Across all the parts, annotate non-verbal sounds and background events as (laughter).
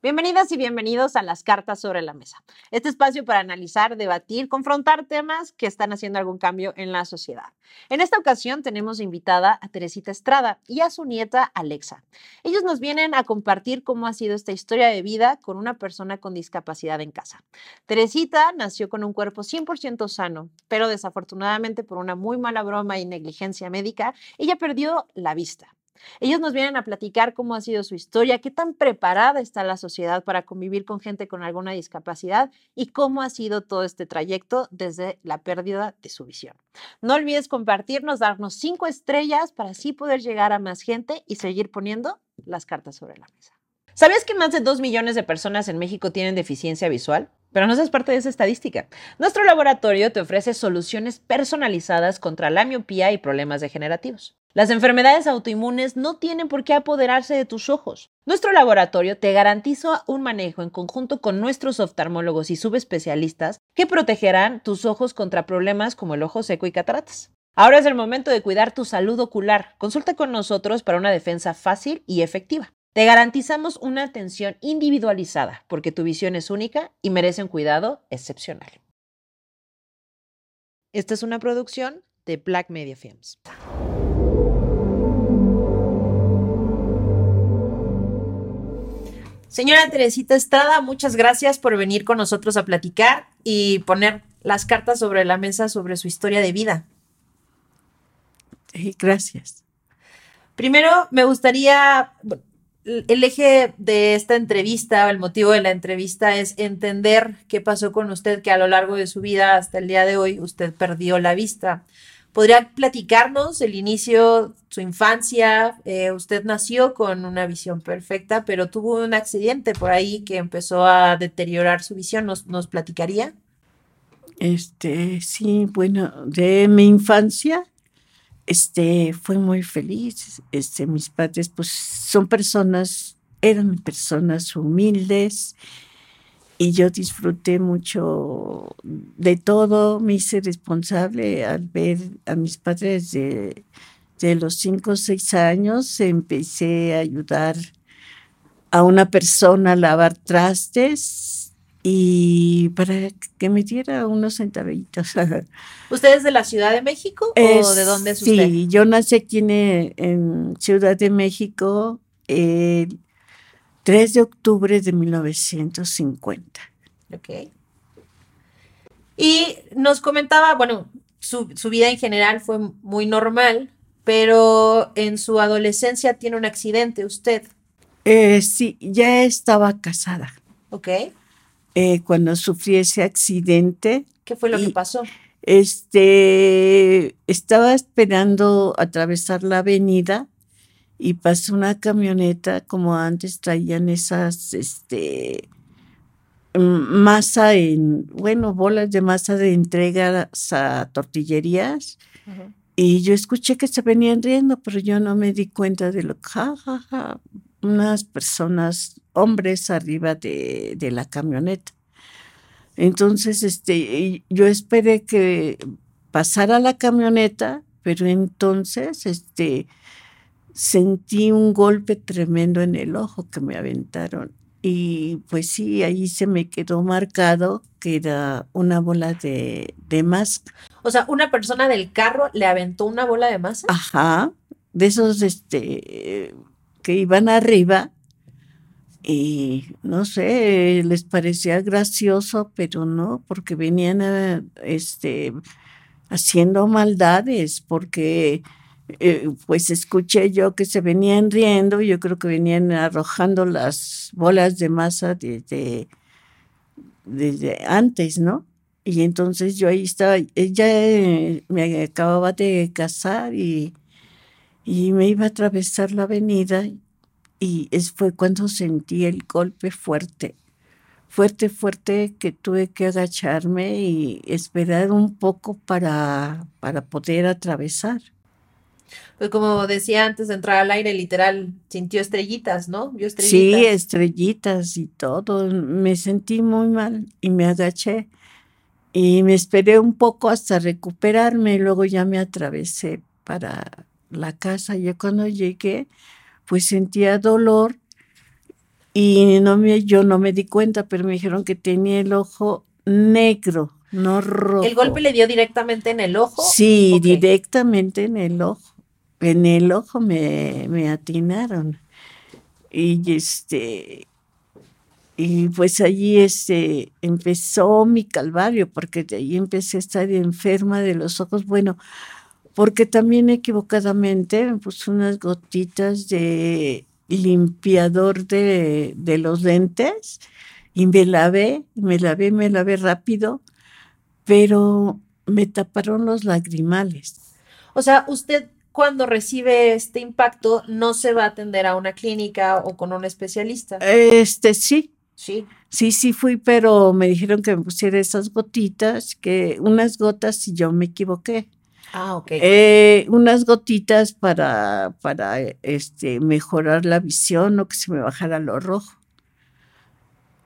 Bienvenidas y bienvenidos a las cartas sobre la mesa. Este espacio para analizar, debatir, confrontar temas que están haciendo algún cambio en la sociedad. En esta ocasión tenemos invitada a Teresita Estrada y a su nieta Alexa. Ellos nos vienen a compartir cómo ha sido esta historia de vida con una persona con discapacidad en casa. Teresita nació con un cuerpo 100% sano, pero desafortunadamente por una muy mala broma y negligencia médica, ella perdió la vista. Ellos nos vienen a platicar cómo ha sido su historia, qué tan preparada está la sociedad para convivir con gente con alguna discapacidad y cómo ha sido todo este trayecto desde la pérdida de su visión. No olvides compartirnos, darnos cinco estrellas para así poder llegar a más gente y seguir poniendo las cartas sobre la mesa. ¿Sabías que más de dos millones de personas en México tienen deficiencia visual? Pero no seas parte de esa estadística. Nuestro laboratorio te ofrece soluciones personalizadas contra la miopía y problemas degenerativos. Las enfermedades autoinmunes no tienen por qué apoderarse de tus ojos. Nuestro laboratorio te garantiza un manejo en conjunto con nuestros oftalmólogos y subespecialistas que protegerán tus ojos contra problemas como el ojo seco y cataratas. Ahora es el momento de cuidar tu salud ocular. Consulta con nosotros para una defensa fácil y efectiva. Te garantizamos una atención individualizada porque tu visión es única y merece un cuidado excepcional. Esta es una producción de Black Media Films. Señora Teresita Estrada, muchas gracias por venir con nosotros a platicar y poner las cartas sobre la mesa sobre su historia de vida. gracias. Primero, me gustaría, el eje de esta entrevista, el motivo de la entrevista es entender qué pasó con usted, que a lo largo de su vida hasta el día de hoy usted perdió la vista. ¿Podría platicarnos el inicio, su infancia? Eh, usted nació con una visión perfecta, pero tuvo un accidente por ahí que empezó a deteriorar su visión. ¿Nos, nos platicaría? Este, sí, bueno, de mi infancia, este, fue muy feliz. Este, mis padres, pues, son personas, eran personas humildes y yo disfruté mucho de todo, me hice responsable al ver a mis padres de, los cinco o seis años, empecé a ayudar a una persona a lavar trastes y para que me diera unos centavitos. (laughs) ¿Usted es de la Ciudad de México o de dónde es usted? Sí, yo nací aquí en, Ciudad de México. 3 de octubre de 1950. Ok. Y nos comentaba, bueno, su, vida en general fue muy normal, pero en su adolescencia tiene un accidente usted. Eh, sí, ya estaba casada. Ok. Eh, cuando sufrí ese accidente. ¿Qué fue lo que pasó? Este, estaba esperando atravesar la avenida y pasó una camioneta como antes traían esas, este, masa en, bueno, bolas de masa de entrega a tortillerías. Y yo escuché que se venían riendo, pero yo no me di cuenta de lo que, ja, unas personas, hombres arriba de, de la camioneta. Entonces, este, yo esperé que pasara la camioneta, pero entonces, este, sentí un golpe tremendo en el ojo que me aventaron. Y pues sí, ahí se me quedó marcado que era una bola de, de masa. O sea, una persona del carro le aventó una bola de masa. Ajá, de esos este, que iban arriba y no sé, les parecía gracioso, pero no, porque venían este, haciendo maldades, porque eh, pues escuché yo que se venían riendo, yo creo que venían arrojando las bolas de masa desde, desde antes, ¿no? Y entonces yo ahí estaba, ella eh, me acababa de casar y, y me iba a atravesar la avenida y fue cuando sentí el golpe fuerte, fuerte, fuerte que tuve que agacharme y esperar un poco para, para poder atravesar. Pues como decía antes de entrar al aire, literal, sintió estrellitas, ¿no? Vio estrellitas. Sí, estrellitas y todo. Me sentí muy mal y me agaché. Y me esperé un poco hasta recuperarme y luego ya me atravesé para la casa. Yo cuando llegué, pues sentía dolor Y no me, yo no me di cuenta, pero me dijeron que tenía el ojo negro, no rojo. ¿El golpe le dio directamente en el ojo? Sí, directamente en el ojo. En el ojo me, me atinaron. Y este, y pues allí este, empezó mi calvario, porque de ahí empecé a estar enferma de los ojos. Bueno, porque también equivocadamente me puse unas gotitas de limpiador de, de los lentes y me lavé, me lavé, me lavé rápido, pero me taparon los lagrimales. O sea, usted cuando recibe este impacto no se va a atender a una clínica o con un especialista. Este sí. Sí. Sí, sí fui, pero me dijeron que me pusiera esas gotitas, que unas gotas y yo me equivoqué. Ah, ok. Eh, unas gotitas para, para este, mejorar la visión o que se me bajara lo rojo.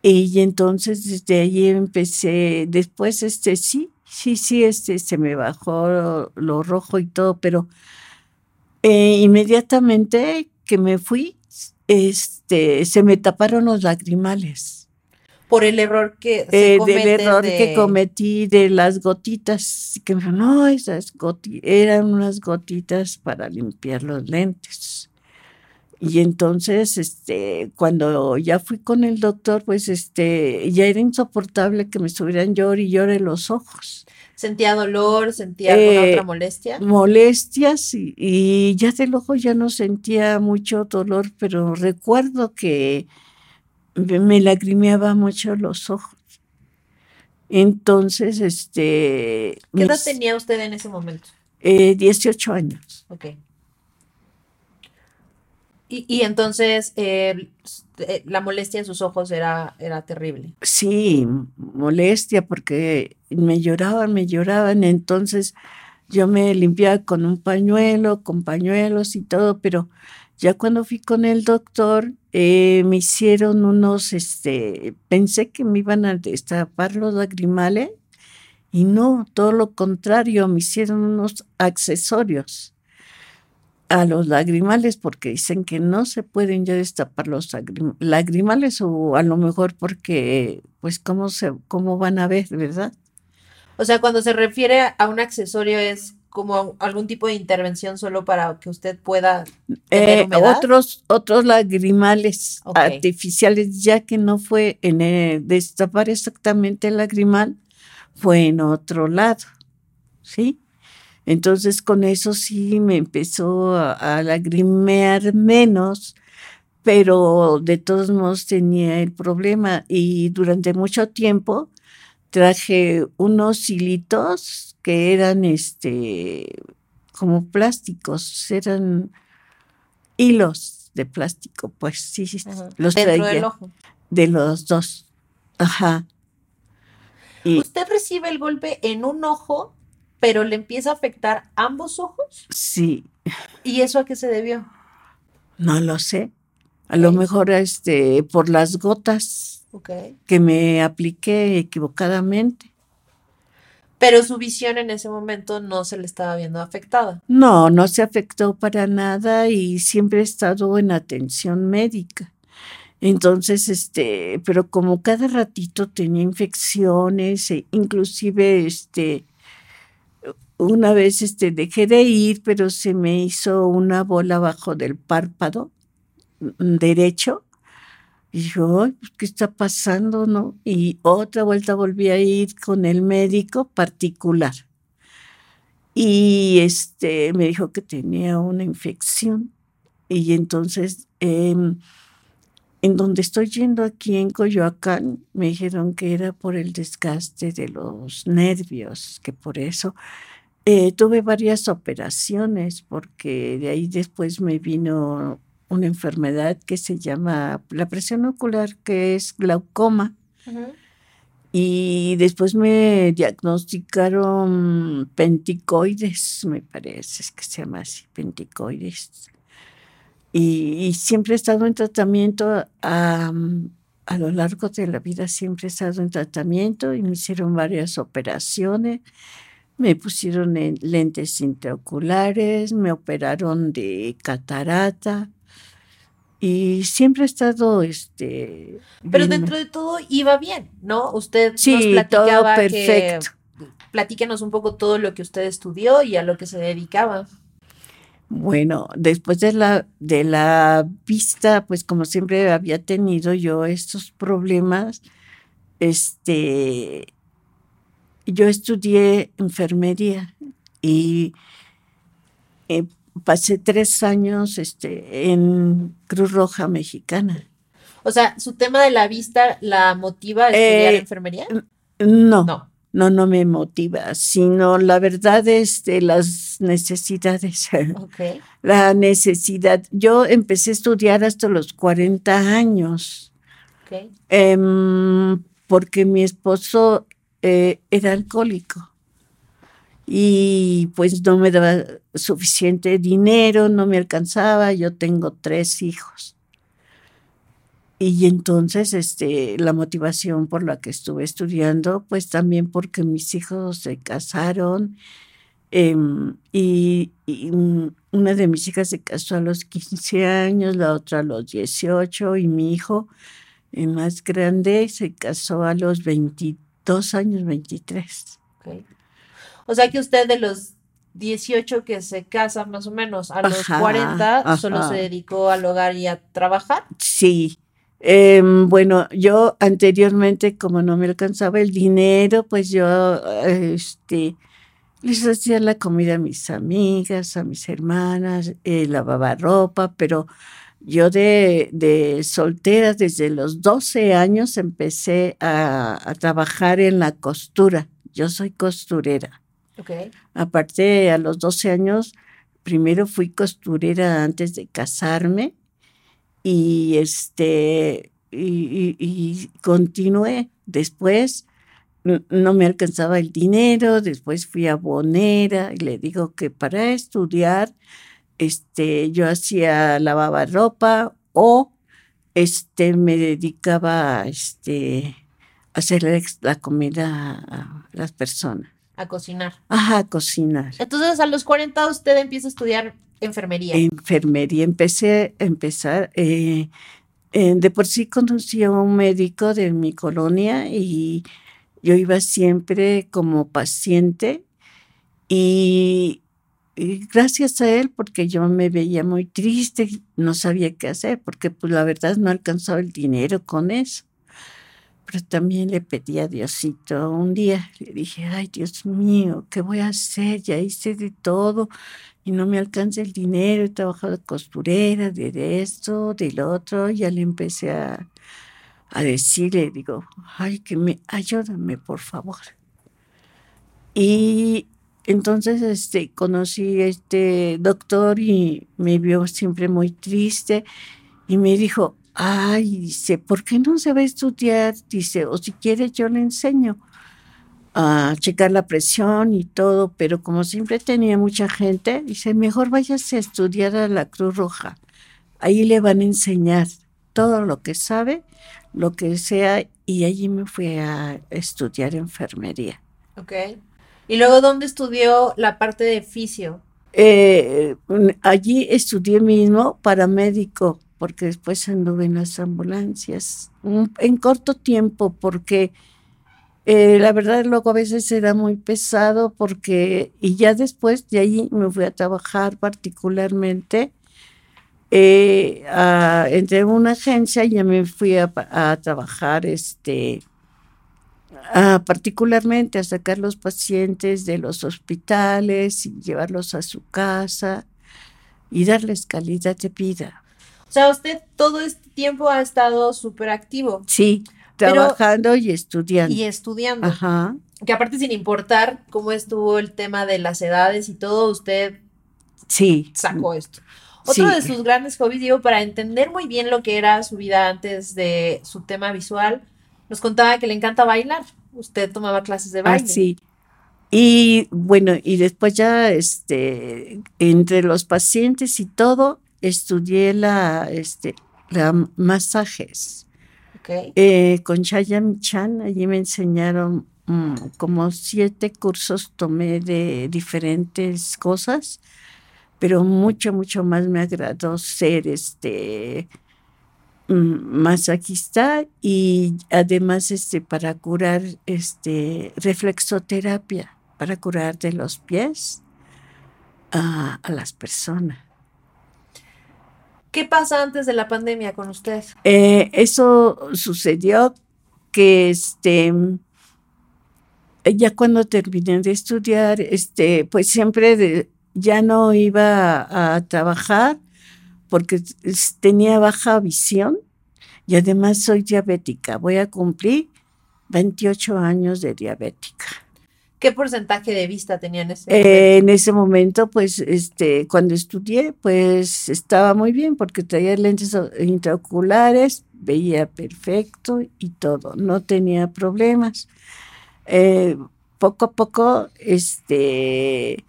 Y entonces desde ahí empecé, después este sí, sí, sí, este se me bajó lo, rojo y todo, pero eh, inmediatamente que me fui, este, se me taparon los lagrimales. Por el error que se eh, del error que cometí de las gotitas que me no esas gotitas eran unas gotitas para limpiar los lentes y entonces este cuando ya fui con el doctor pues este ya era insoportable que me estuvieran llorando y llore los ojos sentía dolor sentía alguna otra eh, molestia molestias y, y ya del ojo ya no sentía mucho dolor pero recuerdo que me lagrimeaba mucho los ojos. Entonces, este... ¿Qué edad tenía usted en ese momento? Eh, 18 años. Ok. Y, entonces eh, eh, la molestia en sus ojos era, era terrible. Sí, molestia porque me lloraban, me lloraban. Entonces yo me limpiaba con un pañuelo, con pañuelos y todo, pero ya cuando fui con el doctor, eh, me hicieron unos, este, pensé que me iban a destapar los lagrimales y no, todo lo contrario, me hicieron unos accesorios a los lagrimales porque dicen que no se pueden ya destapar los lagrimales o a lo mejor porque, pues, ¿cómo, se, cómo van a ver, verdad? O sea, cuando se refiere a un accesorio es como algún tipo de intervención solo para que usted pueda eh, otros otros lagrimales artificiales ya que no fue en destapar exactamente el lagrimal fue en otro lado sí entonces con eso sí me empezó a, a lagrimear menos pero de todos modos tenía el problema y durante mucho tiempo traje unos hilitos que eran este como plásticos, eran hilos de plástico, pues sí, los Dentro del ojo. De los dos. Ajá. ¿Usted recibe el golpe en un ojo, pero le empieza a afectar ambos ojos? Sí. ¿Y eso a qué se debió? No lo sé. A lo mejor este por las gotas que me apliqué equivocadamente pero su visión en ese momento no se le estaba viendo afectada. No, no se afectó para nada y siempre he estado en atención médica. Entonces, este, pero como cada ratito tenía infecciones, e inclusive, este, una vez, este, dejé de ir, pero se me hizo una bola abajo del párpado mm, derecho y yo, pues, ¿qué está pasando? ¿No? Y otra vuelta volví a ir con el médico particular. Y este me dijo que tenía una infección. Y entonces, em, en donde estoy yendo aquí en Coyoacán, me dijeron que era por el desgaste de los nervios, que por eso eh, tuve varias operaciones, porque de ahí después me vino una enfermedad que se llama la presión ocular, que es glaucoma. Y después me diagnosticaron penticoides, me parece que se llama así, penticoides. Y, siempre he estado en tratamiento, a, a lo largo de la vida siempre he estado en tratamiento y me hicieron varias operaciones. Me pusieron lentes intraoculares, me operaron de catarata, y siempre ha estado este Pero bien. dentro de todo iba bien, ¿no? Usted nos Sí, todo platicaba que perfecto. platíquenos un poco todo lo que usted estudió y a lo que se dedicaba. Bueno, después de la, de la vista, pues como siempre había tenido yo estos problemas, este, yo estudié enfermería y eh, pasé tres años este, en Cruz Roja Mexicana. O sea, su tema de la vista la motiva a estudiar Eh, enfermería? No, No. no, no me motiva, sino la verdad es de las necesidades. (laughs) Ok. La necesidad. Yo empecé a estudiar hasta los 40 años. Ok. Em, porque mi esposo eh, era alcohólico y pues no me daba suficiente dinero, no me alcanzaba, yo tengo tres hijos. Y entonces este, la motivación por la que estuve estudiando, pues también porque mis hijos se casaron em, y, una de mis hijas se casó a los 15 años, la otra a los 18 y mi hijo el más grande se casó a los 22 años, 23. ok. O sea que usted de los 18 que se casa más o menos a los Ajá, 40 solo ajá. se dedicó al hogar y a trabajar. Sí. Em, bueno, yo anteriormente, como no me alcanzaba el dinero, pues yo este, les hacía la comida a mis amigas, a mis hermanas, eh, lavaba ropa, pero yo de, de soltera desde los 12 años empecé a, a trabajar en la costura. Yo soy costurera. Ok. Aparte, a los 12 años, primero fui costurera antes de casarme y este y, y- y continué. Después no me alcanzaba el dinero, después fui abonera y le digo que para estudiar este yo hacía lavaba ropa o este me dedicaba a este a hacerle la comida a las personas. A cocinar. Ajá, a cocinar. Entonces a los 40 usted empieza a estudiar enfermería. Enfermería. Empecé a empezar. eh, eh, de por sí conocí a un médico de mi colonia y yo iba siempre como paciente y, y gracias a él, porque yo me veía muy triste, no sabía qué hacer, porque pues la verdad no alcanzaba el dinero con eso. Pero también le pedí a Diosito un día, le dije, ay Dios mío, ¿qué voy a hacer? Ya hice de todo y no me alcanza el dinero, he trabajado de costurera, de, esto, del otro, ya le empecé a, a decirle, digo, ay, que me, ayúdame, por favor. Y entonces este, conocí a este doctor y me vio siempre muy triste y me dijo, ay, dice, ¿por qué no se va a estudiar? Dice, o si quiere yo le enseño a checar la presión y todo, pero como siempre tenía mucha gente, dice, mejor váyase a estudiar a la Cruz Roja. Ahí le van a enseñar todo lo que sabe, lo que sea, y allí me fui a estudiar enfermería. Ok. Y luego, ¿dónde estudió la parte de fisio? Eh, allí estudié mismo paramédico, porque después anduve en las ambulancias, en corto tiempo, porque eh, la verdad luego a veces era muy pesado, porque, y ya después de ahí me fui a trabajar particularmente, eh, a- entré en una agencia y ya me fui a, a trabajar, este, a- particularmente a sacar los pacientes de los hospitales y llevarlos a su casa y darles calidad de vida. O sea, usted todo este tiempo ha estado súper activo Sí, Pero- trabajando y estudiando. y estudiando. Ajá. Que aparte, sin importar cómo estuvo el tema de las edades y todo, usted Sí. sacó esto. Otro Sí. de sus grandes hobbies, digo, para entender muy bien lo que era su vida antes de su tema visual, nos contaba que le encanta bailar. Usted tomaba clases de Ah, baile. sí. Y bueno, y después ya, este, entre los pacientes y todo, estudié la, este, la masajes. Ok. Eh, con Chaya Michan, allí me enseñaron mm, como siete cursos, tomé de diferentes cosas, pero mucho, mucho más me agradó ser este, masajista y además este para curar este reflexoterapia para curar de los pies a, las personas. ¿Qué pasa antes de la pandemia con usted? Eh, eso sucedió que este ya cuando terminé de estudiar, este, pues siempre ya no iba a trabajar porque tenía baja visión y además soy diabética. Voy a cumplir 28 años de diabética. ¿Qué porcentaje de vista tenía en ese momento? Eh, en ese momento, pues, este, cuando estudié, pues estaba muy bien porque traía lentes intraoculares, veía perfecto y todo, no tenía problemas. Eh, poco a poco, este,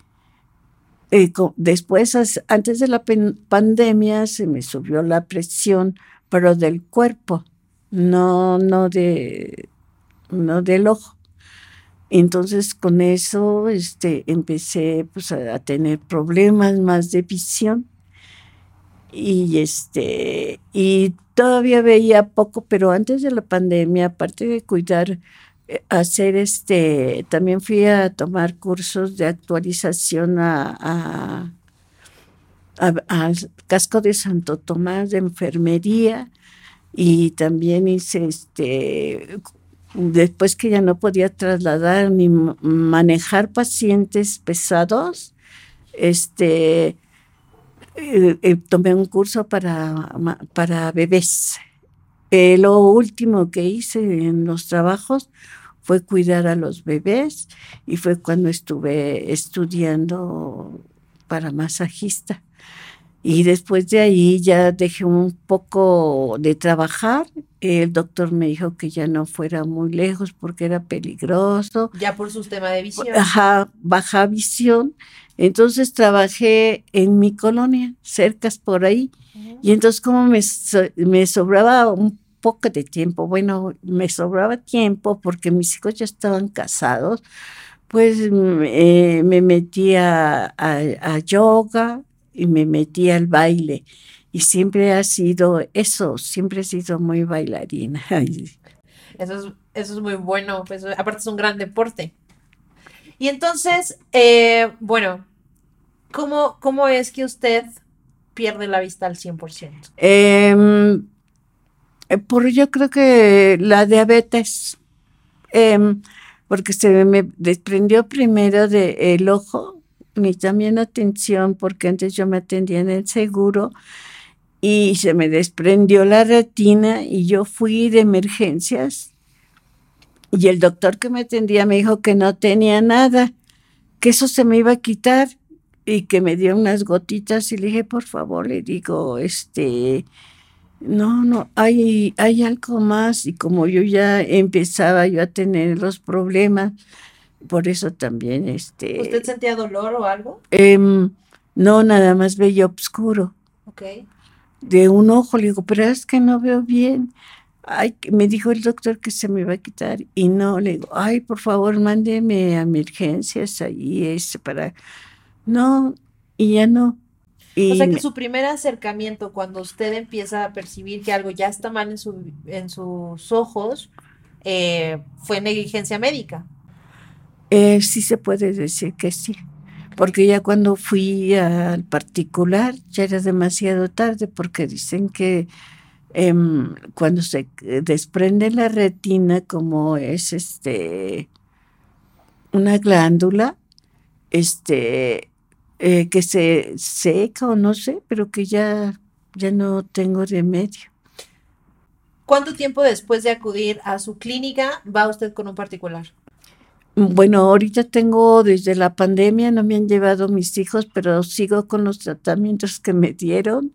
eh, después, antes de la pandemia, se me subió la presión, pero del cuerpo, no, no, de, no del ojo. Entonces con eso este, empecé pues, a, tener problemas más de visión y este y todavía veía poco, pero antes de la pandemia, aparte de cuidar hacer este, también fui a tomar cursos de actualización a, al casco de Santo Tomás de enfermería y también hice este después que ya no podía trasladar ni manejar pacientes pesados este eh, eh, tomé un curso para, para bebés lo último que hice en los trabajos fue cuidar a los bebés y fue cuando estuve estudiando para masajista. Y después de ahí ya dejé un poco de trabajar. El doctor me dijo que ya no fuera muy lejos porque era peligroso. Ya por su tema de visión. Ajá, baja visión. Entonces trabajé en mi colonia, cercas por ahí. Y entonces como me, me sobraba un poco de tiempo, bueno, me sobraba tiempo porque mis hijos ya estaban casados, pues mm, eh, me metía a, yoga y me metía al baile. Y siempre ha sido eso, siempre he sido muy bailarina. (laughs) Eso es, eso es muy bueno, pues aparte es un gran deporte. Y entonces, eh, bueno, ¿cómo, ¿cómo es que usted pierde la vista al 100%? Eh, eh, por yo creo que la diabetes, em, porque se me desprendió primero del ojo, y también atención, porque antes yo me atendía en el seguro y se me desprendió la retina y yo fui de emergencias y el doctor que me atendía me dijo que no tenía nada, que eso se me iba a quitar y que me dio unas gotitas y le dije, por favor, le digo, este, no, no, hay, hay algo más y como yo ya empezaba yo a tener los problemas, por eso también este... ¿Usted sentía dolor o algo? Em, no, nada más veía oscuro. Ok. De un ojo, le digo, pero es que no veo bien. Ay, me dijo el doctor que se me iba a quitar y no, le digo, ay, por favor, mándeme a emergencias ahí, ese para... No, y ya no o sea que su primer acercamiento, cuando usted empieza a percibir que algo ya está mal en, su, en sus ojos, eh, fue negligencia médica. Eh, sí se puede decir que sí, porque ya cuando fui al particular ya era demasiado tarde, porque dicen que em, cuando se desprende la retina, como es este una glándula, este eh, que se seca o no sé, pero que ya, ya no tengo remedio. ¿Cuánto tiempo después de acudir a su clínica va usted con un particular? Bueno, ahorita tengo desde la pandemia, no me han llevado mis hijos, pero sigo con los tratamientos que me dieron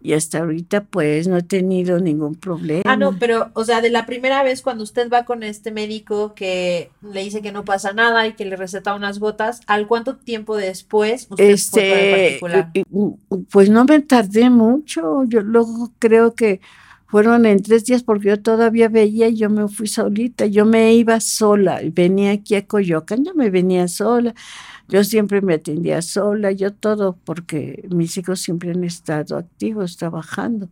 y hasta ahorita pues no he tenido ningún problema. Ah, no, pero o sea, de la primera vez cuando usted va con este médico que le dice que no pasa nada y que le receta unas gotas, ¿al cuánto tiempo después usted este, particular? Pues no me tardé mucho, yo luego creo que fueron en tres días porque yo todavía veía y yo me fui solita, yo me iba sola, venía aquí a Coyoacán, yo me venía sola yo siempre me atendía sola, yo todo, porque mis hijos siempre han estado activos, trabajando.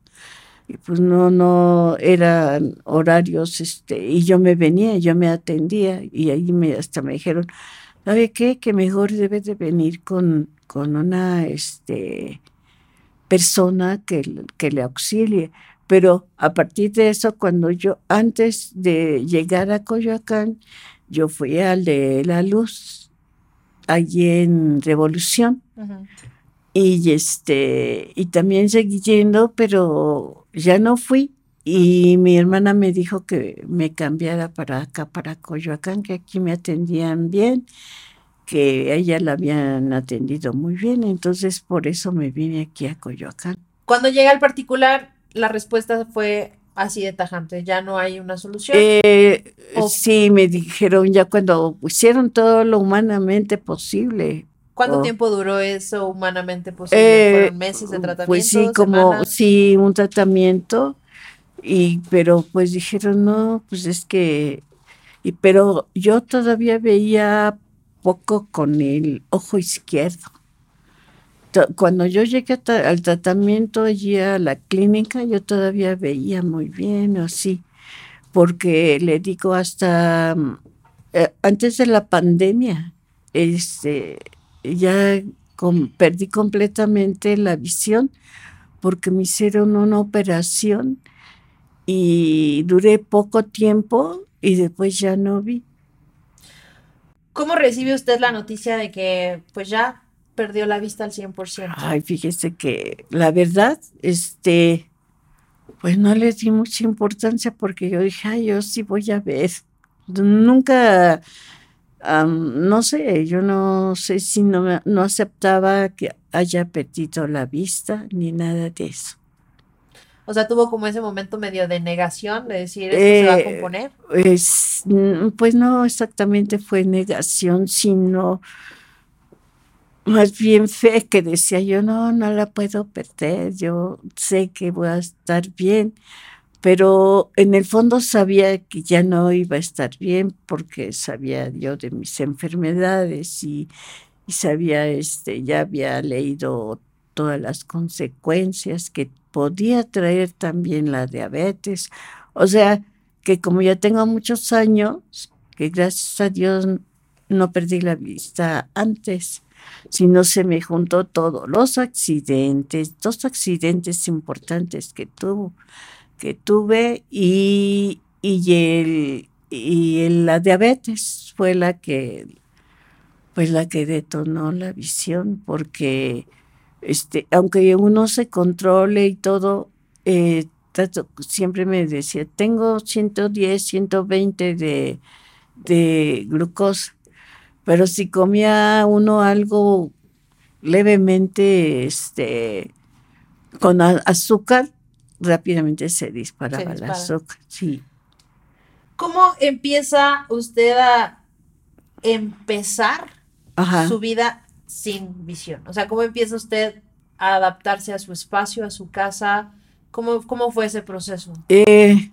y pues no, no eran horarios, este, y yo me venía, yo me atendía, y ahí me, hasta me dijeron, ¿sabe qué? Que mejor debe de venir con, con una, este, persona que, que le auxilie. Pero a partir de eso, cuando yo, antes de llegar a Coyoacán, yo fui al de la luz, allí en Revolución. Y este, y también seguí yendo, pero ya no fui. Y mi hermana me dijo que me cambiara para acá, para Coyoacán, que aquí me atendían bien, que a ella la habían atendido muy bien. Entonces, por eso me vine aquí a Coyoacán. Cuando llegué al particular, la respuesta fue así de tajante, ya no hay una solución. Eh, sí, me dijeron ya cuando hicieron todo lo humanamente posible. ¿Cuánto tiempo duró eso humanamente posible? Eh, ¿Fueron meses de tratamiento? Pues sí, como sí, un tratamiento. Y pero pues dijeron, no, pues es que y pero yo todavía veía poco con el ojo izquierdo cuando yo llegué al tratamiento allí a la clínica, yo todavía veía muy bien, así, porque le digo hasta mm, eh, antes de la pandemia, este, ya perdí completamente la visión porque me hicieron una operación y duré poco tiempo y después ya no vi. ¿Cómo recibe usted la noticia de que pues ya perdió la vista al 100%. Ay, fíjese que la verdad, este, pues no le di mucha importancia porque yo dije, ay, yo sí voy a ver. Nunca, no sé, yo no sé si no, no aceptaba que haya perdido la vista ni nada de eso. O sea, tuvo como ese momento medio de negación de decir, ¿esto se va a eh, componer? Pues, pues no exactamente fue negación, sino más bien fe que decía yo, no, no la puedo perder, yo sé que voy a estar bien, pero en el fondo sabía que ya no iba a estar bien porque sabía yo de mis enfermedades y, y sabía, este, ya había leído todas las consecuencias que podía traer también la diabetes. O sea, que como ya tengo muchos años, que gracias a Dios no perdí la vista antes, si no se me juntó todo, los accidentes, dos accidentes importantes que que tuve y, y el y la diabetes fue la que pues la que detonó la visión porque este aunque uno se controle y todo eh, siempre me decía tengo 110 120 de de glucosa pero si comía uno algo levemente este, con azúcar, rápidamente se disparaba el azúcar. Sí. ¿Cómo empieza usted a empezar su vida sin visión? O sea, ¿cómo empieza usted a adaptarse a su espacio, a su casa? ¿Cómo, cómo fue ese proceso? Eh,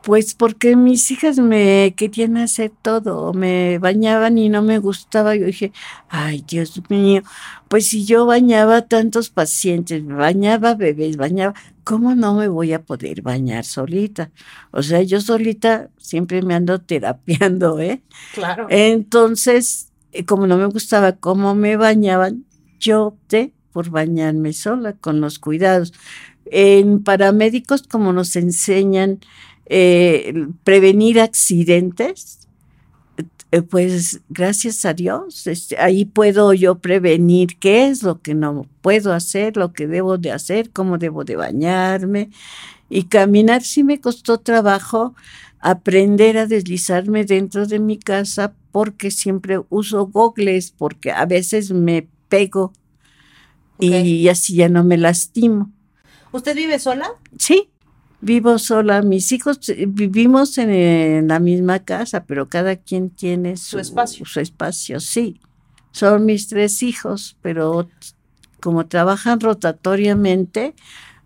pues porque mis hijas me querían hacer todo, me bañaban y no me gustaba. Yo dije, ay Dios mío, pues si yo bañaba tantos pacientes, bañaba bebés, bañaba, ¿cómo no me voy a poder bañar solita? O sea, yo solita siempre me ando (laughs) terapiando, ¿eh? Claro. Entonces, eh, como no me gustaba cómo me bañaban, yo opté por bañarme sola con los cuidados. En paramédicos, como nos enseñan, eh, prevenir accidentes, eh, pues gracias a Dios, este, ahí puedo yo prevenir qué es lo que no puedo hacer, lo que debo de hacer, cómo debo de bañarme. Y caminar sí me costó trabajo aprender a deslizarme dentro de mi casa porque siempre uso gogles, porque a veces me pego y así ya no me lastimo. ¿Usted vive sola? Sí. Vivo sola, mis hijos eh, vivimos en, la misma casa, pero cada quien tiene su, espacio. Su espacio, sí. Son mis tres hijos, pero como trabajan rotatoriamente,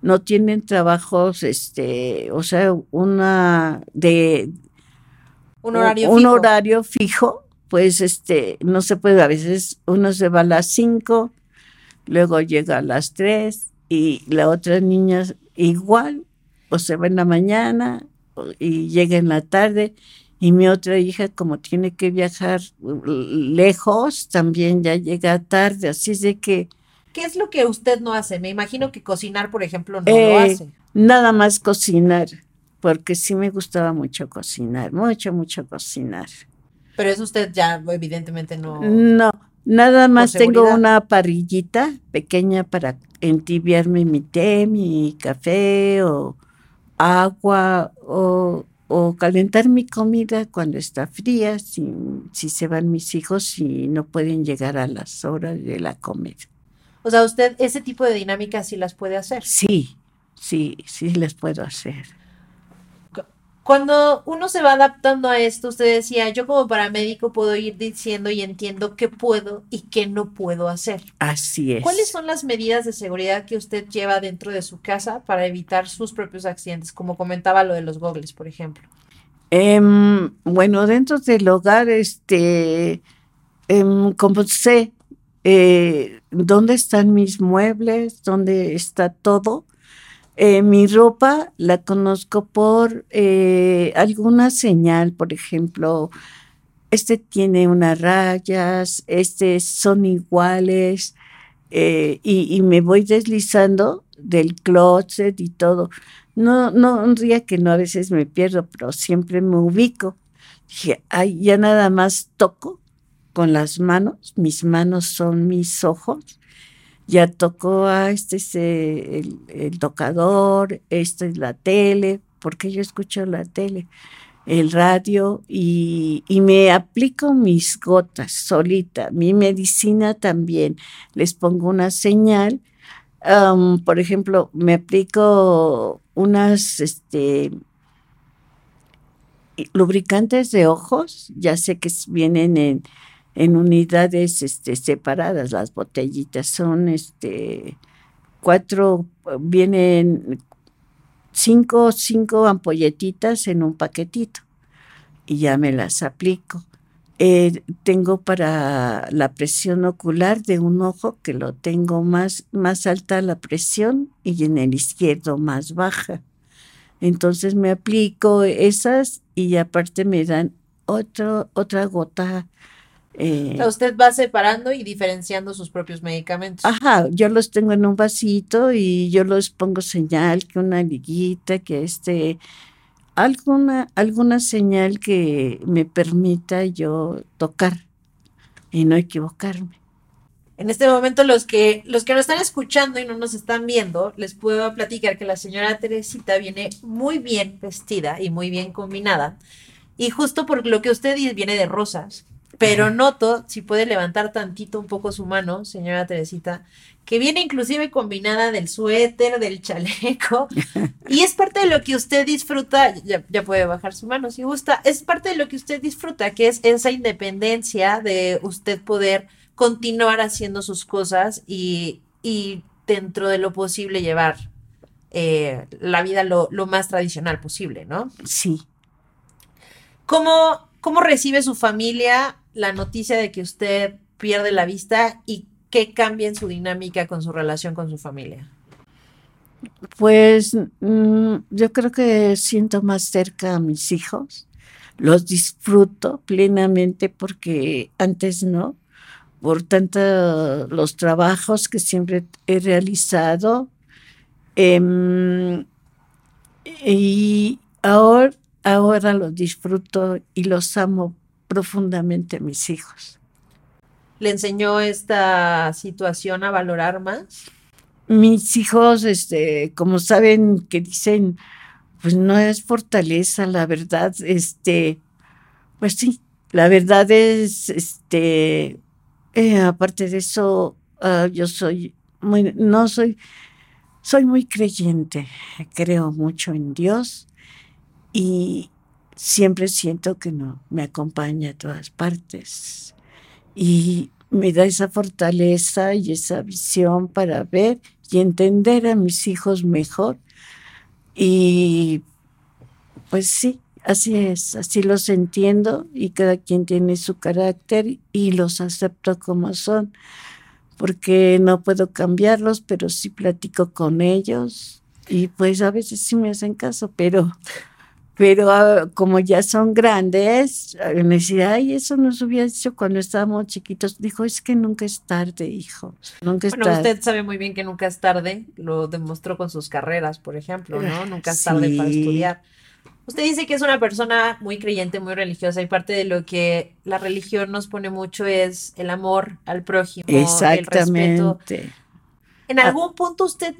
no tienen trabajos, este, o sea, una de un horario un fijo. horario fijo, pues este, no se puede, a veces uno se va a las cinco, luego llega a las tres y la otra niña igual o se va en la mañana y llega en la tarde. Y mi otra hija, como tiene que viajar lejos, también ya llega tarde. Así es de que... ¿Qué es lo que usted no hace? Me imagino que cocinar, por ejemplo, no lo eh, hace. Nada más cocinar, porque sí me gustaba mucho cocinar, mucho, mucho cocinar. Pero eso usted ya evidentemente no... No, nada más tengo una parrillita pequeña para entibiarme mi té, mi café o agua o, calentar mi comida cuando está fría, si, si se van mis hijos y no pueden llegar a las horas de la comida. O sea, usted ese tipo de dinámicas sí las puede hacer. Sí, sí, sí las puedo hacer. Cuando uno se va adaptando a esto, usted decía, yo como paramédico puedo ir diciendo y entiendo qué puedo y qué no puedo hacer. Así es. ¿Cuáles son las medidas de seguridad que usted lleva dentro de su casa para evitar sus propios accidentes? Como comentaba lo de los gogles, por ejemplo. Em, bueno, dentro del hogar, este, em, como sé eh, dónde están mis muebles, dónde está todo, eh, mi ropa la conozco por eh, alguna señal, por ejemplo, este tiene unas rayas, este son iguales, eh, y, me voy deslizando del closet y todo. No, no, un día que no, a veces me pierdo, pero siempre me ubico. Dije, ay, ya nada más toco con las manos, mis manos son mis ojos, ya tocó, a este es el, tocador, esta es la tele, porque yo escucho la tele, el radio y, me aplico mis gotas solita, mi medicina también, les pongo una señal, por ejemplo, me aplico unas, este, lubricantes de ojos, ya sé que vienen en en unidades este, separadas. Las botellitas son este, cuatro, vienen cinco, cinco ampolletitas en un paquetito y ya me las aplico. Eh, tengo para la presión ocular de un ojo que lo tengo más, más alta la presión y en el izquierdo más baja. Entonces me aplico esas y aparte me dan otro, otra gota eh, usted va separando y diferenciando sus propios medicamentos. Ajá, yo los tengo en un vasito y yo los pongo señal, que una liguita, que este, alguna, alguna señal que me permita yo tocar y no equivocarme. En este momento los que los que nos están escuchando y no nos están viendo, les puedo platicar que la señora Teresita viene muy bien vestida y muy bien combinada. Y justo por lo que usted dice, viene de rosas pero noto, si puede levantar tantito un poco su mano, señora Teresita, que viene inclusive combinada del suéter, del chaleco, (laughs) y es parte de lo que usted disfruta, ya, puede bajar su mano si gusta, es parte de lo que usted disfruta, que es esa independencia de usted poder continuar haciendo sus cosas y, dentro de lo posible llevar eh, la vida lo, lo, más tradicional posible, ¿no? Sí. ¿Cómo, ¿Cómo recibe su familia la noticia de que usted pierde la vista y qué cambia en su dinámica con su relación con su familia? Pues mm, yo creo que siento más cerca a mis hijos, los disfruto plenamente porque antes no, por tanto los trabajos que siempre he realizado em, y ahora, ahora los disfruto y los amo profundamente a mis hijos. ¿Le enseñó esta situación a valorar más? Mis hijos, este, como saben que dicen, pues no es fortaleza, la verdad, este, pues sí, la verdad es, este, eh, aparte de eso, ah, yo soy muy, no soy, soy muy creyente, creo mucho en Dios y, siempre siento que no, me acompaña a todas partes y me da esa fortaleza y esa visión para ver y entender a mis hijos mejor. Y pues sí, así es, así los entiendo y cada quien tiene su carácter y los acepto como son, porque no puedo cambiarlos, pero sí platico con ellos Y pues a veces sí me hacen caso, pero pero ah, como ya son grandes, ah, me decía, ay, eso nos hubiera dicho cuando estábamos chiquitos. Dijo, es que nunca es tarde, hijo. Nunca es bueno, usted sabe muy bien que nunca es tarde, lo demostró con sus carreras, por ejemplo, ¿no? Nunca es tarde para estudiar. Usted dice que es una persona muy creyente, muy religiosa, y parte de lo que la religión nos pone mucho es el amor al prójimo, Exactamente. el respeto. ¿En ah. algún punto usted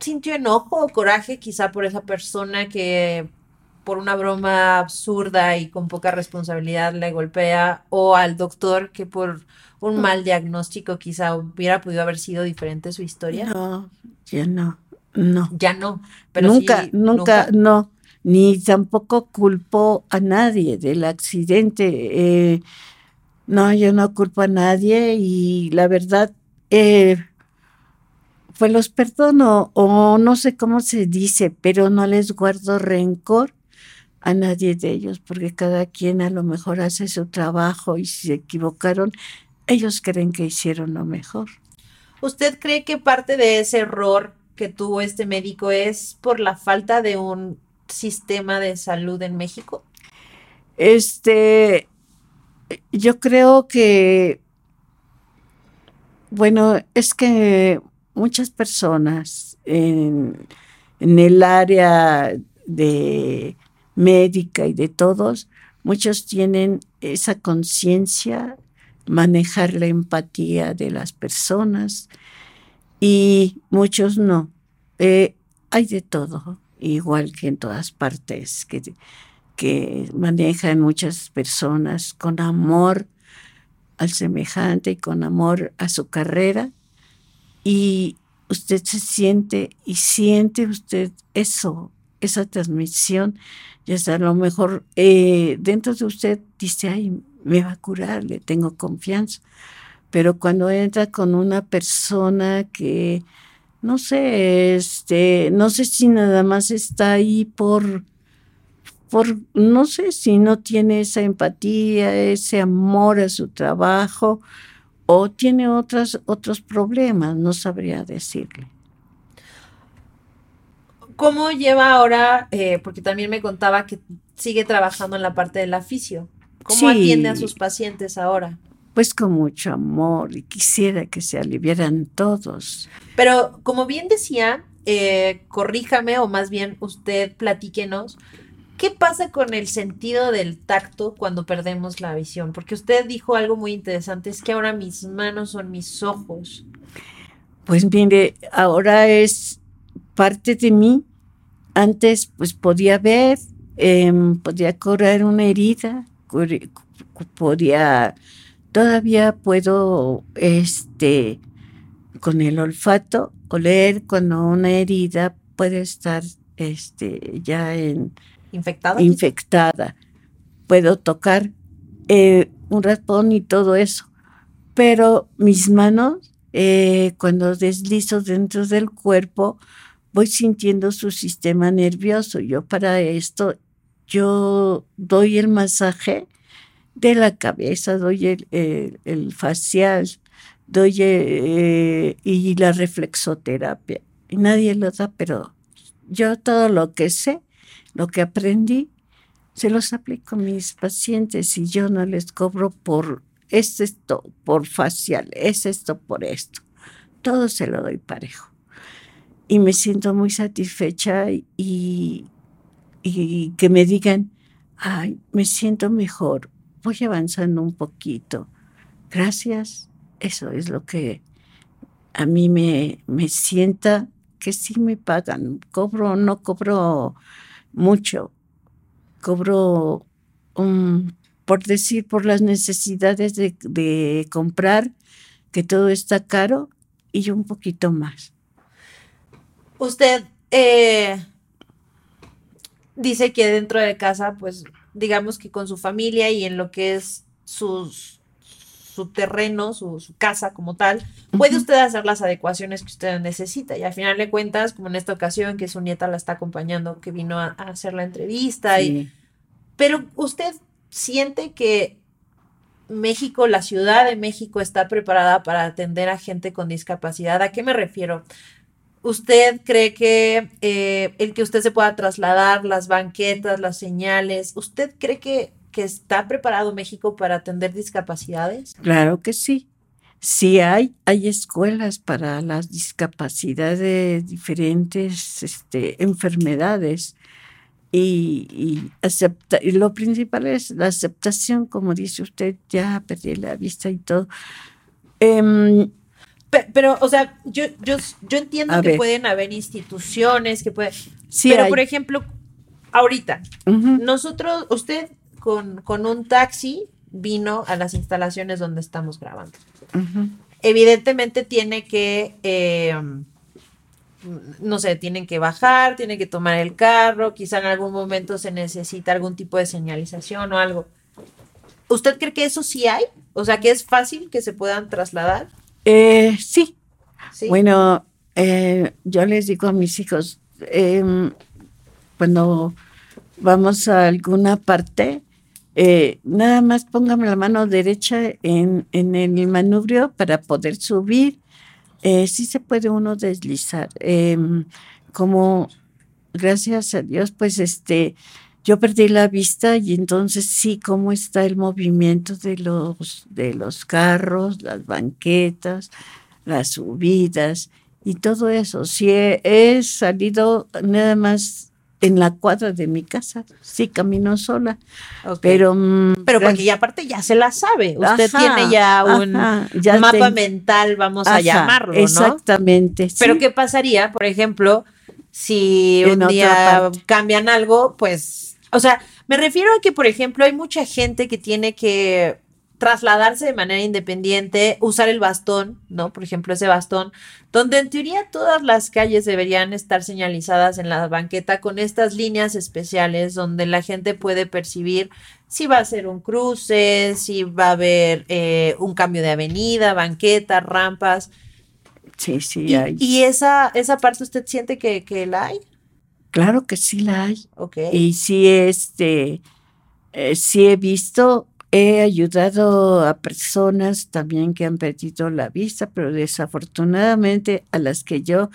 sintió enojo o coraje quizá por esa persona que por una broma absurda y con poca responsabilidad le golpea o al doctor que por un mal diagnóstico quizá hubiera podido haber sido diferente su historia? No, ya no, no. Ya no, pero nunca, nunca, no, ni tampoco culpó a nadie del accidente. Eh, no, yo no culpo a nadie y la verdad, eh, pues los perdono o no sé cómo se dice, pero no les guardo rencor a nadie de ellos, porque cada quien a lo mejor hace su trabajo y si se equivocaron, ellos creen que hicieron lo mejor. ¿Usted cree que parte de ese error que tuvo este médico es por la falta de un sistema de salud en México? Este, yo creo que, bueno, es que muchas personas en, en el área de médica y de todos, muchos tienen esa conciencia, manejar la empatía de las personas y muchos no. Eh, hay de todo, igual que en todas partes, que, que manejan muchas personas con amor al semejante y con amor a su carrera. Y usted se siente y siente usted eso, esa transmisión y hasta a lo mejor eh, dentro de usted dice, ay, me va a curar, le tengo confianza. Pero cuando entra con una persona que, no sé, este, no sé si nada más está ahí por, por, no sé si no tiene esa empatía, ese amor a su trabajo, o tiene otras, otros problemas, no sabría decirle. ¿Cómo lleva ahora, eh, porque también me contaba que sigue trabajando en la parte del aficio? ¿Cómo atiende a sus pacientes ahora? Pues con mucho amor y quisiera que se aliviaran todos. Pero como bien decía, eh, corríjame o más bien usted platíquenos, ¿qué pasa con el sentido del tacto cuando perdemos la visión? Porque usted dijo algo muy interesante, es que ahora mis manos son mis ojos. Pues mire, ahora es parte de mí. Antes pues podía ver, em, podía curar una herida, podía, todavía puedo, este, con el olfato, oler cuando una herida puede estar, este, ya en... Infectada. Infectada. Puedo tocar eh, un raspón y todo eso. Pero mis manos, eh, cuando deslizo dentro del cuerpo, voy sintiendo su sistema nervioso. Yo para esto, yo doy el masaje de la cabeza, doy el, facial, doy eh, y la reflexoterapia. Y nadie lo da, pero yo todo lo que sé, lo que aprendí, se los aplico a mis pacientes y yo no les cobro por es esto, por facial, es esto, por esto. Todo se lo doy parejo y me siento muy satisfecha y, y que me digan, ay, me siento mejor, voy avanzando un poquito. Gracias, eso es lo que a mí me, me sienta que sí me pagan. Cobro, no cobro mucho, cobro, por decir, por las necesidades de, de comprar, que todo está caro, y un poquito más. Usted eh, dice que dentro de casa, pues digamos que con su familia y en lo que es sus, su terreno, su, casa como tal, puede usted hacer las adecuaciones que usted necesita. Y al final de cuentas, como en esta ocasión, que su nieta la está acompañando, que vino a, hacer la entrevista. Y, pero usted siente que México, la Ciudad de México, está preparada para atender a gente con discapacidad. ¿A qué me refiero? ¿Usted cree que eh, el que usted se pueda trasladar, las banquetas, las señales, ¿usted cree que, que está preparado México para atender discapacidades? Claro que sí. Sí hay, hay escuelas para las discapacidades de diferentes este, enfermedades y, y, acepta, y lo principal es la aceptación, como dice usted, ya perdí la vista y todo. Em, Pe- Pero, o sea, yo, yo, yo entiendo A que ver. pueden haber instituciones, que puede... sí pero, hay. por ejemplo, ahorita, nosotros, usted con, con un taxi vino a las instalaciones donde estamos grabando. Evidentemente tiene que, eh, no sé, tienen que bajar, tienen que tomar el carro, quizá en algún momento se necesita algún tipo de señalización o algo. ¿Usted cree que eso sí hay? O sea, que es fácil que se puedan trasladar. Eh, sí, ¿Sí? Bueno, eh, yo les digo a mis hijos, em, cuando vamos a alguna parte, eh, nada más póngame la mano derecha en, en el manubrio para poder subir. Eh, sí se puede uno deslizar. Em, como, gracias a Dios, pues este, yo perdí la vista y entonces sí, cómo está el movimiento de los, de los carros, las banquetas, las subidas y todo eso. Sí, he, he salido nada más en la cuadra de mi casa, sí camino sola, pero... mm, Pero porque ya aparte ya se la sabe. Usted Ajá, tiene ya un ajá, ya mapa mental, vamos a llamarlo, ¿no? Exactamente. Pero sí. ¿qué pasaría, por ejemplo, si En un día cambian algo? Pues, o sea, me refiero a que, por ejemplo, hay mucha gente que tiene que trasladarse de manera independiente, usar el bastón, ¿no? Por ejemplo, ese bastón, donde en teoría todas las calles deberían estar señalizadas en la banqueta con estas líneas especiales donde la gente puede percibir si va a ser un cruce, si va a haber eh, un cambio de avenida, banqueta, rampas. Sí, sí, Y, hay. y esa, esa parte usted siente que, que la hay, Claro que sí la hay. ok. Y sí, este, eh, sí he visto, he ayudado a personas también que han perdido la vista, pero desafortunadamente a las que yo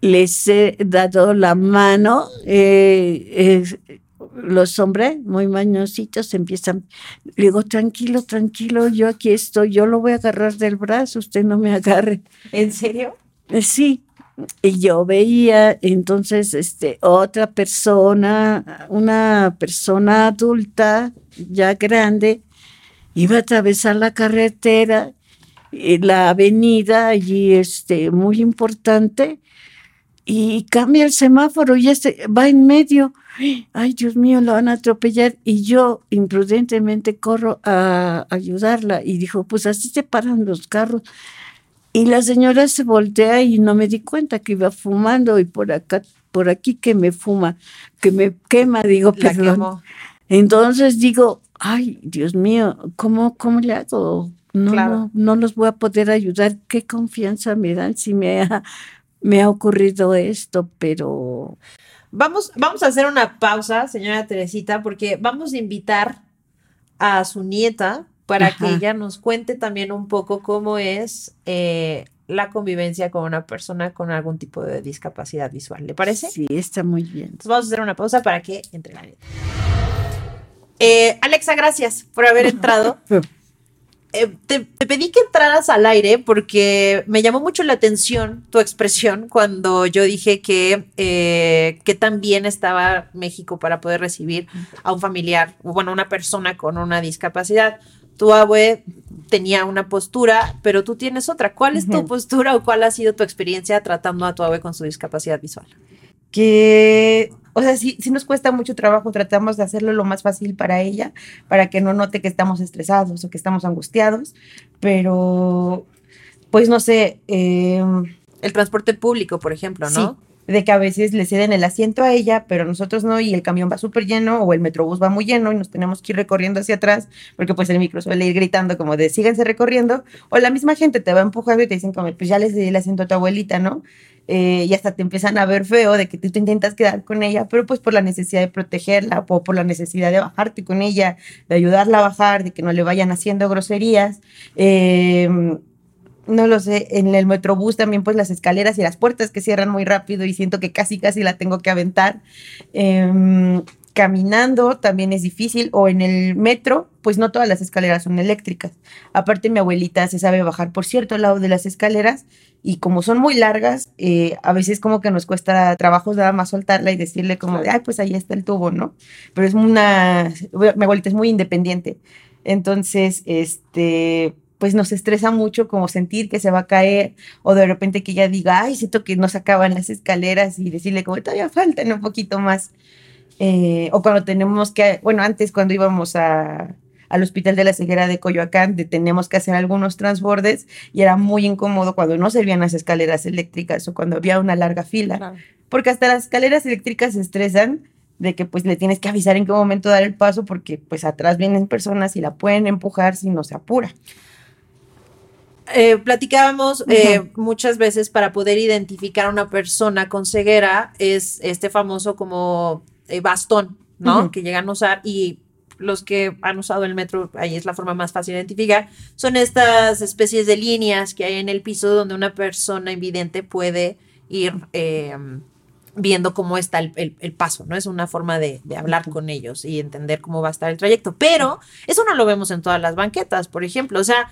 les he dado la mano, eh, eh, los hombres muy mañositos empiezan, le digo, tranquilo, tranquilo, yo aquí estoy, yo lo voy a agarrar del brazo, usted no me agarre. ¿En serio? Eh, Sí, y yo veía entonces este otra persona, una persona adulta, ya grande, iba a atravesar la carretera, eh, la avenida y este muy importante y cambia el semáforo y este va en medio. Ay, Dios mío, la van a atropellar. Y yo imprudentemente corro a ayudarla. Y dijo, pues así se paran los carros. Y la señora se voltea y no me di cuenta que iba fumando y por acá, por aquí que me fuma, que me quema, digo, La perdón. quemó. Entonces digo, ay, Dios mío, ¿cómo, cómo le hago? No, Claro. no, no los voy a poder ayudar. ¿Qué confianza me dan si me ha, me ha ocurrido esto? Pero Vamos, vamos a hacer una pausa, señora Teresita, porque vamos a invitar a su nieta para que ella nos cuente también un poco cómo es eh, la convivencia con una persona con algún tipo de discapacidad visual. ¿Le parece? sí, está muy bien. Entonces vamos a hacer una pausa para que entre la. Eh, Alexa, gracias por haber (laughs) entrado. Eh, te, te pedí que entraras al aire porque me llamó mucho la atención tu expresión cuando yo dije que, eh, que también estaba México para poder recibir a un familiar, o bueno, una persona con una discapacidad. Tu abue tenía una postura, pero tú tienes otra. ¿Cuál es tu postura o cuál ha sido tu experiencia tratando a tu abue con su discapacidad visual? que, o sea, sí, sí nos cuesta mucho trabajo, tratamos de hacerlo lo más fácil para ella, para que no note que estamos estresados o que estamos angustiados, pero, pues no sé, eh, El transporte público, por ejemplo, ¿no? sí, de que a veces le ceden el asiento a ella, pero nosotros no, y el camión va súper lleno o el metrobús va muy lleno y nos tenemos que ir recorriendo hacia atrás, porque pues el micro suele ir gritando como de síganse recorriendo, o la misma gente te va empujando y te dicen como, pues ya les di el asiento a tu abuelita, ¿no? Eh, y hasta te empiezan a ver feo de que tú te intentas quedar con ella, pero pues por la necesidad de protegerla o por la necesidad de bajarte con ella, de ayudarla a bajar, de que no le vayan haciendo groserías. Eh, no lo sé, en el Metrobús también pues las escaleras y las puertas que cierran muy rápido y siento que casi casi la tengo que aventar. Em, caminando también es difícil o en el metro pues no todas las escaleras son eléctricas. Aparte mi abuelita se sabe bajar por cierto lado de las escaleras y como son muy largas, eh, a veces como que nos cuesta trabajo nada más soltarla y decirle como de, ay, pues ahí está el tubo, ¿no? Pero es una, mi abuelita es muy independiente. Entonces, este, pues nos estresa mucho como sentir que se va a caer o de repente que ella diga, ay, siento que no se acaban las escaleras y decirle como todavía faltan un poquito más. Eh, o cuando tenemos que, bueno, antes cuando íbamos a, al Hospital de la Ceguera de Coyoacán, teníamos que hacer algunos transbordes y era muy incómodo cuando no servían las escaleras eléctricas o cuando había una larga fila, porque hasta las escaleras eléctricas se estresan de que pues le tienes que avisar en qué momento dar el paso porque pues atrás vienen personas y la pueden empujar si no se apura. Eh, platicábamos eh, muchas veces para poder identificar a una persona con ceguera es este famoso como eh, bastón, ¿no? Que llegan a usar y los que han usado el metro, ahí es la forma más fácil de identificar, son estas especies de líneas que hay en el piso donde una persona invidente puede ir viendo cómo está el, paso, ¿no? Es una forma de, de, hablar con ellos y entender cómo va a estar el trayecto. Pero eso no lo vemos en todas las banquetas, por ejemplo. O sea,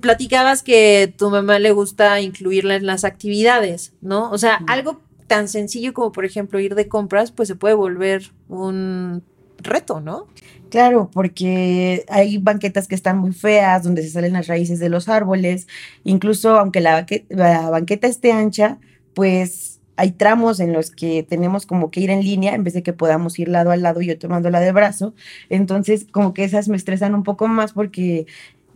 platicabas que tu mamá le gusta incluirla en las actividades, ¿no? O sea, algo tan sencillo como, por ejemplo, ir de compras, pues se puede volver un reto, ¿no? Claro, porque hay banquetas que están muy feas, donde se salen las raíces de los árboles. Incluso aunque la, la banqueta esté ancha, pues hay tramos en los que tenemos como que ir en línea en vez de que podamos ir lado a lado y yo tomándola de brazo. Entonces, como que esas me estresan un poco más porque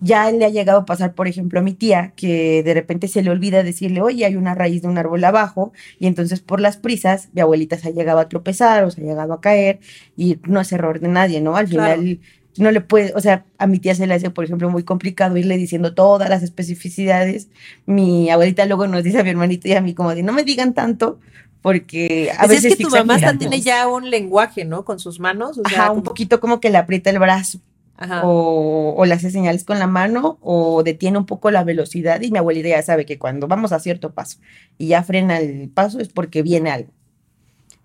ya le ha llegado a pasar, por ejemplo, a mi tía, que de repente se le olvida decirle, oye, hay una raíz de un árbol abajo, y entonces por las prisas, mi abuelita se ha llegado a tropezar o se ha llegado a caer, y no es error de nadie, ¿no? Al final no le puede, o sea, a mi tía se le hace, por ejemplo, muy complicado irle diciendo todas las especificidades. Mi abuelita luego nos dice a mi hermanito y a mí como de, no me digan tanto, porque a veces... Es que tu mamá tiene ya un lenguaje, ¿no? Con sus manos. O sea, un poquito como que le aprieta el brazo o, le hace señales con la mano o detiene un poco la velocidad y mi abuelita ya sabe que cuando vamos a cierto paso y ya frena el paso es porque viene algo.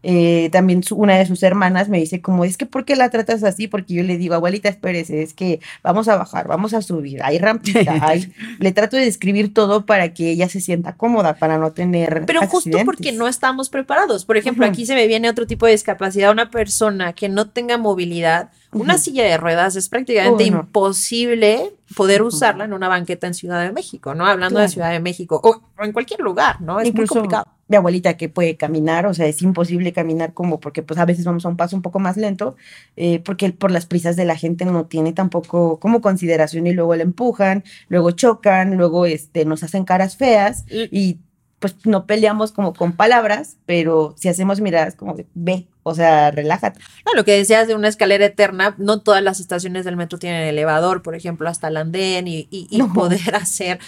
Eh, también una de sus hermanas me dice como, es que ¿por qué la tratas así? Porque yo le digo, abuelita, espérese, es que vamos a bajar, vamos a subir, hay rampita, (laughs) hay... le trato de describir todo para que ella se sienta cómoda, para no tener Pero justo porque no estamos preparados. Por ejemplo, aquí se me viene otro tipo de discapacidad, una persona que no tenga movilidad, una silla de ruedas es prácticamente imposible poder usarla en una banqueta en Ciudad de México, ¿no? Hablando de Ciudad de México o, en cualquier lugar, ¿no? Es muy complicado. Mi abuelita que puede caminar, o sea, es imposible caminar como porque pues a veces vamos a un paso un poco más lento, eh, porque por las prisas de la gente no tiene tampoco como consideración y luego le empujan, luego chocan, luego este, nos hacen caras feas y pues no peleamos como con palabras, pero si hacemos miradas como de ve, o sea, relájate. No, lo que decías de una escalera eterna, no todas las estaciones del metro tienen elevador, por ejemplo, hasta el andén y, poder (laughs) hacer.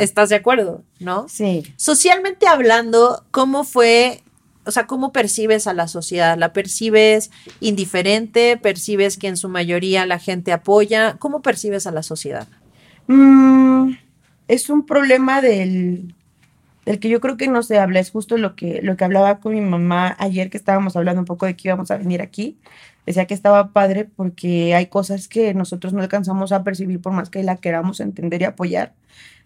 ¿Estás de acuerdo? ¿No? Sí. Socialmente hablando, ¿cómo fue o sea, ¿cómo percibes a la sociedad? ¿La percibes indiferente? ¿Percibes que en su mayoría la gente apoya? ¿Cómo percibes a la sociedad? Mm, es un problema del, del que yo creo que no se habla, es justo lo que, lo que hablaba con mi mamá ayer que estábamos hablando un poco de que íbamos a venir aquí. Decía que estaba padre porque hay cosas que nosotros no alcanzamos a percibir por más que la queramos entender y apoyar,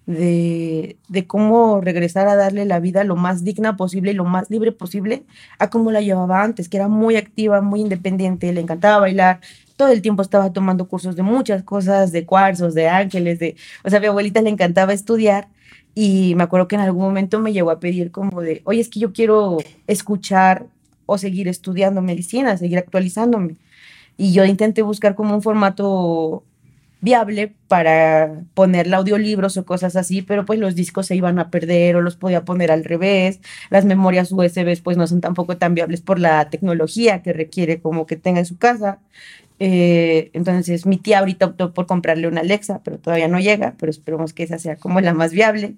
de, de cómo regresar a darle la vida lo más digna posible y lo más libre posible a cómo la llevaba antes, que era muy activa, muy independiente, le encantaba bailar, todo el tiempo estaba tomando cursos de muchas cosas, de cuarzos, de ángeles, de, o sea, a mi abuelita le encantaba estudiar y me acuerdo que en algún momento me llegó a pedir como de, oye, es que yo quiero escuchar o seguir estudiando medicina, seguir actualizándome. Y yo intenté buscar como un formato viable para ponerle audiolibros o cosas así, pero pues los discos se iban a perder o los podía poner al revés. Las memorias USB pues no son tampoco tan viables por la tecnología que requiere como que tenga en su casa. Eh, entonces, mi tía ahorita optó por comprarle una Alexa, pero todavía no llega, pero esperemos que esa sea como la más viable.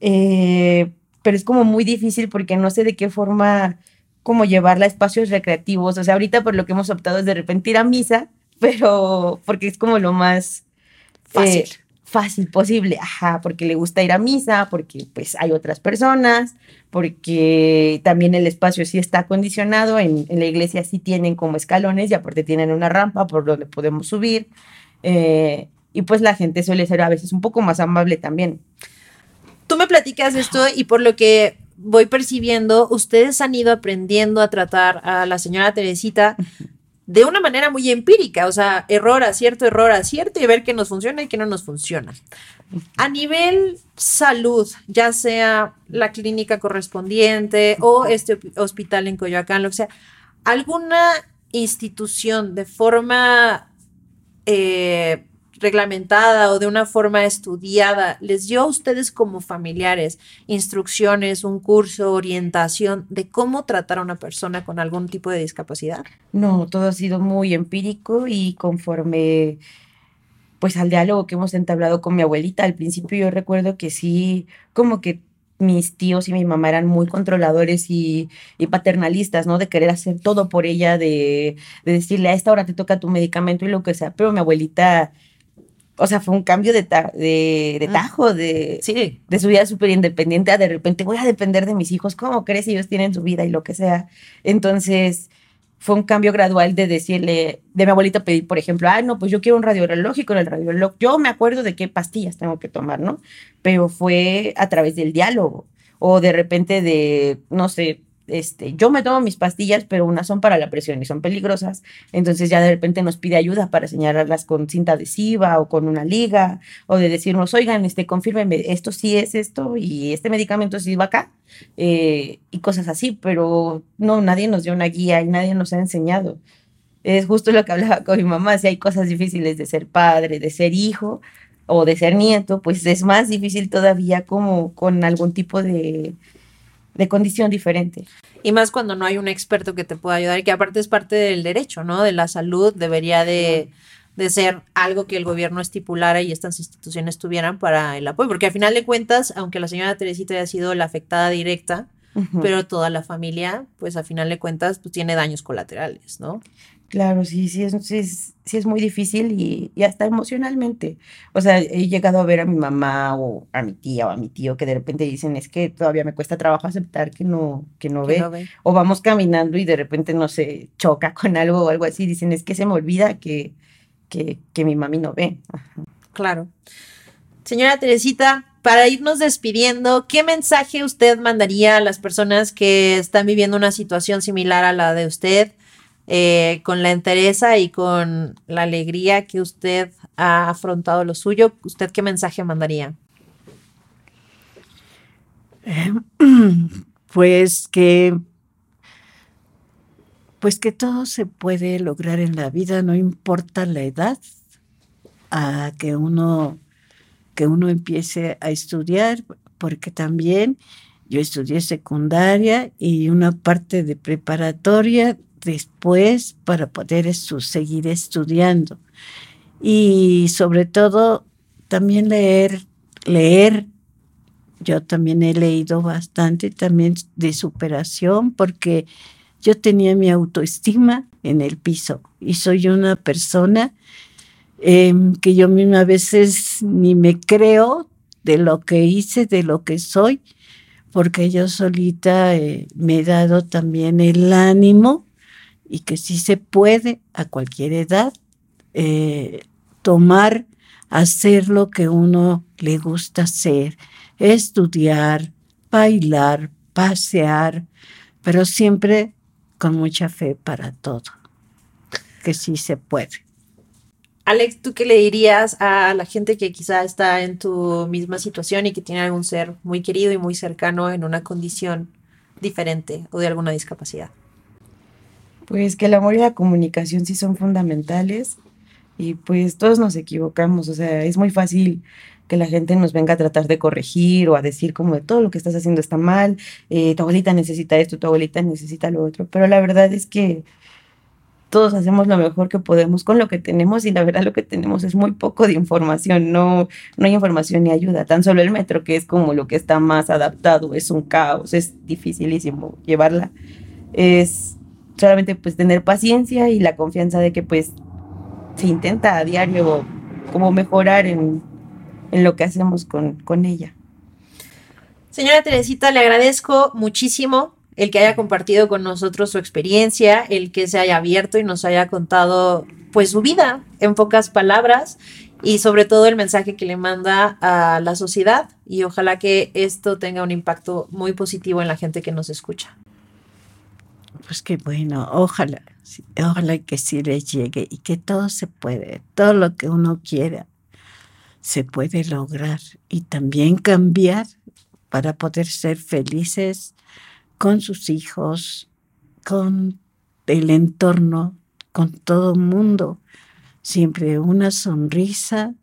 Eh, pero es como muy difícil porque no sé de qué forma como llevarla a espacios recreativos. O sea, ahorita por lo que hemos optado es de repente ir a misa, (laughs) pero porque es como lo más fácil. Eh, fácil posible, ajá, porque le gusta ir a misa, porque pues hay otras personas, porque también el espacio sí está acondicionado, en, en la iglesia sí tienen como escalones y aparte tienen una rampa por donde podemos subir, eh, y pues la gente suele ser a veces un poco más amable también. Tú me platicas esto y por lo que voy percibiendo, ustedes han ido aprendiendo a tratar a la señora Teresita de una manera muy empírica, o sea, error, acierto, error, acierto y ver qué nos funciona y qué no nos funciona. A nivel salud, ya sea la clínica correspondiente o este hospital en Coyoacán, lo que sea, ¿alguna institución de forma eh, reglamentada o de una forma estudiada, les dio a ustedes como familiares instrucciones, un curso, orientación de cómo tratar a una persona con algún tipo de discapacidad? No, todo ha sido muy empírico y conforme pues al diálogo que hemos entablado con mi abuelita, al principio yo recuerdo que sí, como que mis tíos y mi mamá eran muy controladores y, paternalistas, ¿no? De querer hacer todo por ella, de, de, decirle a esta hora te toca tu medicamento y lo que sea. Pero mi abuelita o sea, fue un cambio de, de, de, tajo, de, sí. de su vida súper independiente a de repente voy a depender de mis hijos, ¿cómo crees? Ellos tienen su vida y lo que sea. Entonces, fue un cambio gradual de decirle, de mi abuelita pedir, por ejemplo, ah, no, pues yo quiero un radiológico y con el radiológico, yo me acuerdo de qué pastillas tengo que tomar, ¿no? Pero fue a través del diálogo o de repente de, no sé, este, yo me tomo mis pastillas, pero unas son para la presión y son peligrosas, entonces ya de repente nos pide ayuda para señalarlas con cinta adhesiva o con una liga, o de decirnos, oigan, este, confírmenme, esto sí es esto y este medicamento sí va acá, eh, y cosas así, pero no, nadie nos dio una guía y nadie nos ha enseñado. Es justo lo que hablaba con mi mamá, si hay cosas difíciles de ser padre, de ser hijo o de ser nieto, pues es más difícil todavía como con algún tipo de de condición diferente. Y más cuando no hay un experto que te pueda ayudar, y que aparte es parte del derecho, ¿no? De la salud, debería de, de ser algo que el gobierno estipulara y estas instituciones tuvieran para el apoyo, porque al final de cuentas, aunque la señora Teresita haya sido la afectada directa, pero toda la familia, pues a final de cuentas, pues tiene daños colaterales, ¿no? Claro, sí, sí es, sí es, sí es muy difícil y, y, hasta emocionalmente. O sea, he llegado a ver a mi mamá o a mi tía o a mi tío que de repente dicen, es que todavía me cuesta trabajo aceptar que no, que no, ve. no ve. O vamos caminando y de repente no se choca con algo o algo así. Dicen, es que se me olvida que, que, que mi mami no ve. Ajá. Claro. Señora Teresita, para irnos despidiendo, ¿qué mensaje usted mandaría a las personas que están viviendo una situación similar a la de usted? Eh, con la entereza y con la alegría que usted ha afrontado lo suyo, ¿usted qué mensaje mandaría? Eh, (clears throat) pues que pues que todo se puede lograr en la vida, no importa la edad, a que uno que uno empiece a estudiar, porque también yo estudié secundaria y una parte de preparatoria después para poder seguir estudiando. Y sobre todo también leer, leer. Yo también he leído bastante también de superación porque yo tenía mi autoestima en el piso y soy una persona eh, que yo misma a veces ni me creo de lo que hice, de lo que soy, porque yo solita eh, me he dado también el ánimo y que sí se puede a cualquier edad eh, tomar, hacer lo que uno le gusta hacer, estudiar, bailar, pasear, pero siempre con mucha fe para todo, que sí se puede. Alex, ¿tú qué le dirías a la gente que quizá está en tu misma situación y que tiene algún ser muy querido y muy cercano en una condición diferente o de alguna discapacidad? Pues que el amor y la comunicación sí son fundamentales y pues todos nos equivocamos, o sea, es muy fácil que la gente nos venga a tratar de corregir o a decir como de todo lo que estás haciendo está mal, eh, tu abuelita necesita esto, tu abuelita necesita lo otro, pero la verdad es que todos hacemos lo mejor que podemos con lo que tenemos y la verdad lo que tenemos es muy poco de información, no, no hay información ni ayuda, tan solo el metro que es como lo que está más adaptado, es un caos, es dificilísimo llevarla, es solamente pues tener paciencia y la confianza de que pues se intenta a diario como mejorar en, en lo que hacemos con, con ella. Señora Teresita, le agradezco muchísimo el que haya compartido con nosotros su experiencia, el que se haya abierto y nos haya contado pues su vida en pocas palabras y sobre todo el mensaje que le manda a la sociedad y ojalá que esto tenga un impacto muy positivo en la gente que nos escucha. Pues qué bueno, ojalá, ojalá que sí le llegue y que todo se puede, todo lo que uno quiera se puede lograr y también cambiar para poder ser felices con sus hijos, con el entorno, con todo el mundo. Siempre una sonrisa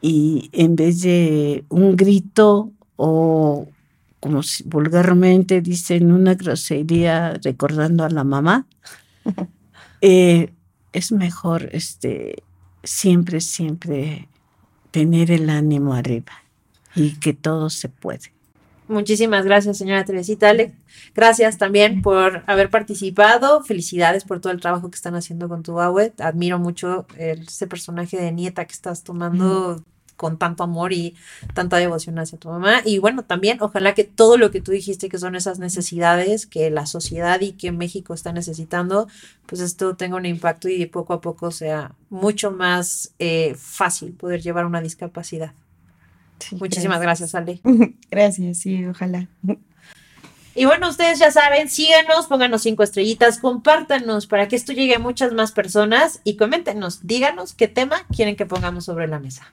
y en vez de un grito o como vulgarmente dicen una grosería recordando a la mamá, (laughs) eh, es mejor este, siempre, siempre tener el ánimo arriba y que todo se puede. Muchísimas gracias, señora Teresita. Ale, gracias también por haber participado. Felicidades por todo el trabajo que están haciendo con tu Awet. Admiro mucho ese personaje de nieta que estás tomando con tanto amor y tanta devoción hacia tu mamá. Y bueno, también ojalá que todo lo que tú dijiste que son esas necesidades que la sociedad y que México está necesitando, pues esto tenga un impacto y poco a poco sea mucho más eh, fácil poder llevar una discapacidad. Muchísimas gracias, Ale. (laughs) Gracias, sí, ojalá. Y bueno, ustedes ya saben, síganos, pónganos cinco estrellitas, compártanos para que esto llegue a muchas más personas y coméntenos, díganos qué tema quieren que pongamos sobre la mesa.